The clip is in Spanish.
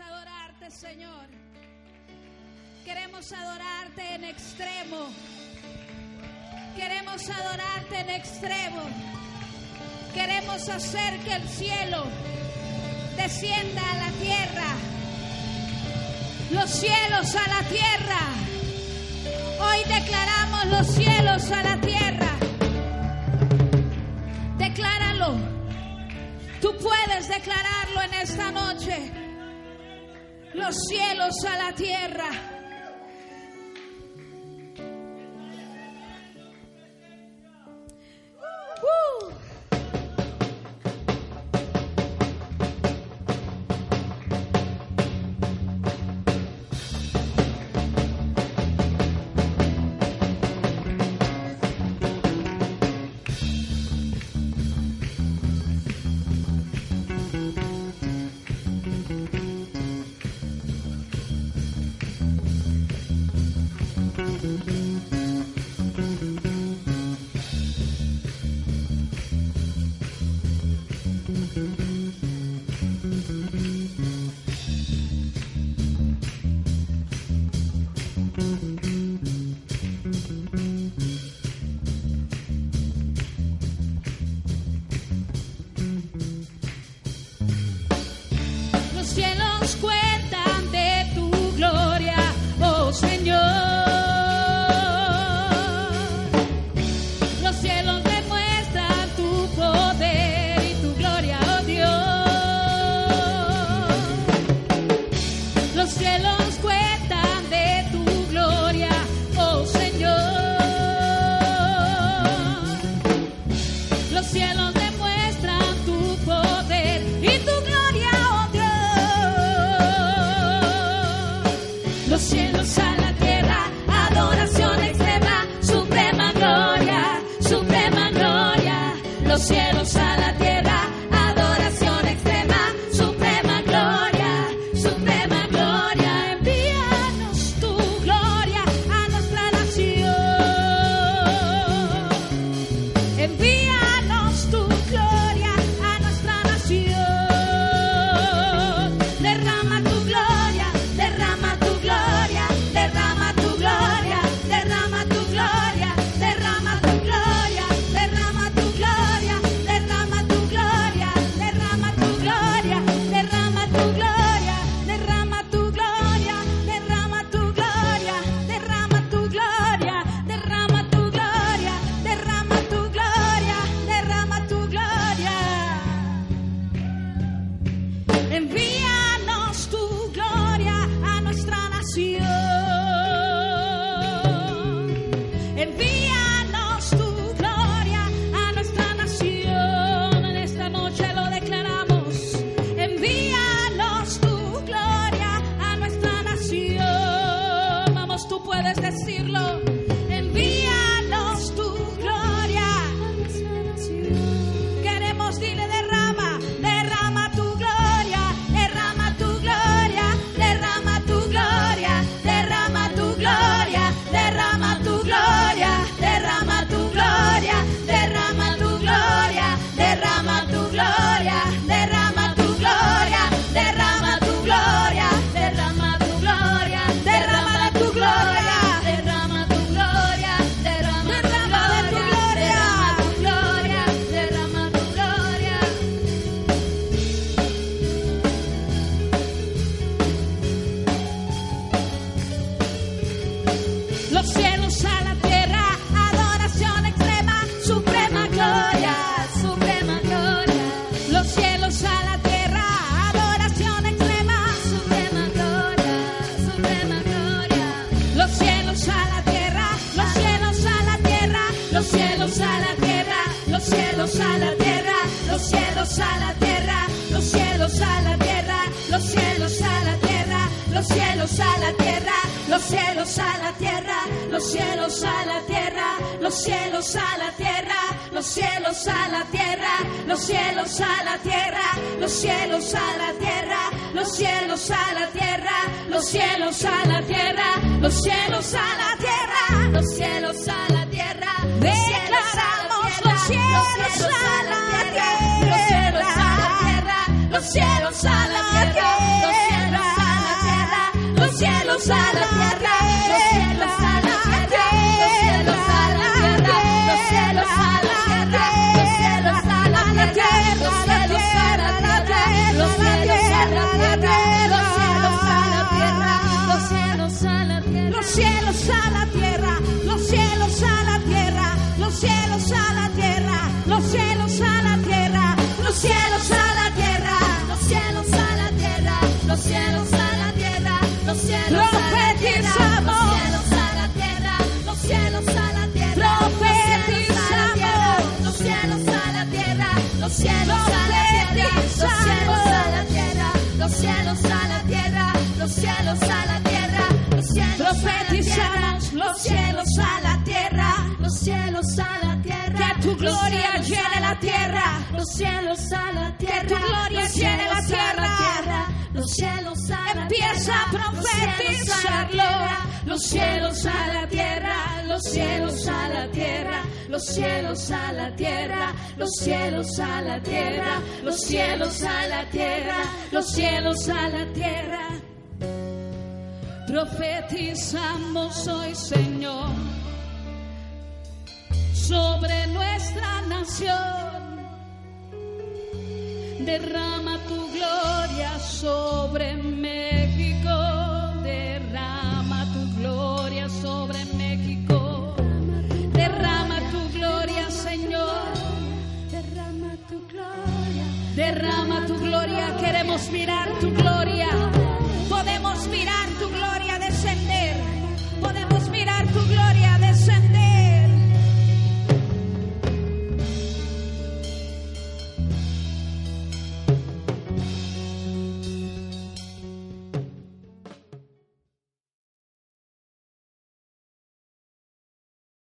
Adorarte, Señor. Queremos adorarte en extremo. Queremos adorarte en extremo. Queremos hacer que el cielo descienda a la tierra. Los cielos a la tierra. Hoy declaramos los cielos a la tierra. Decláralo. Tú puedes declararlo en esta noche los cielos a la tierra. Los cuentan de tu gloria, oh Señor. Los cielos demuestran tu poder y tu gloria, oh Dios. Los cielos cielos a la tierra, los cielos a la tierra, los cielos a la tierra, los cielos a la tierra, los cielos a la tierra, los cielos a la tierra, los cielos a la tierra, los cielos a la tierra, los cielos a la tierra, los cielos a la tierra, declaramos los cielos a la tierra, los cielos a la tierra, los cielos a la tierra cielos a la tierra, los cielos cielos a la tierra, los cielos a la tierra, que tu gloria llene la tierra, los cielos a la tierra, que tu gloria llene la tierra, los cielos a la empieza a profetizarlo, los cielos a la tierra, los cielos a la tierra, los cielos a la tierra, los cielos a la tierra, los cielos a la tierra, los cielos a la tierra. Profetizamos hoy, Señor, sobre nuestra nación. Derrama tu gloria sobre México, derrama tu gloria sobre México, derrama tu gloria, Señor, derrama tu gloria, derrama tu gloria, queremos mirar tu gloria.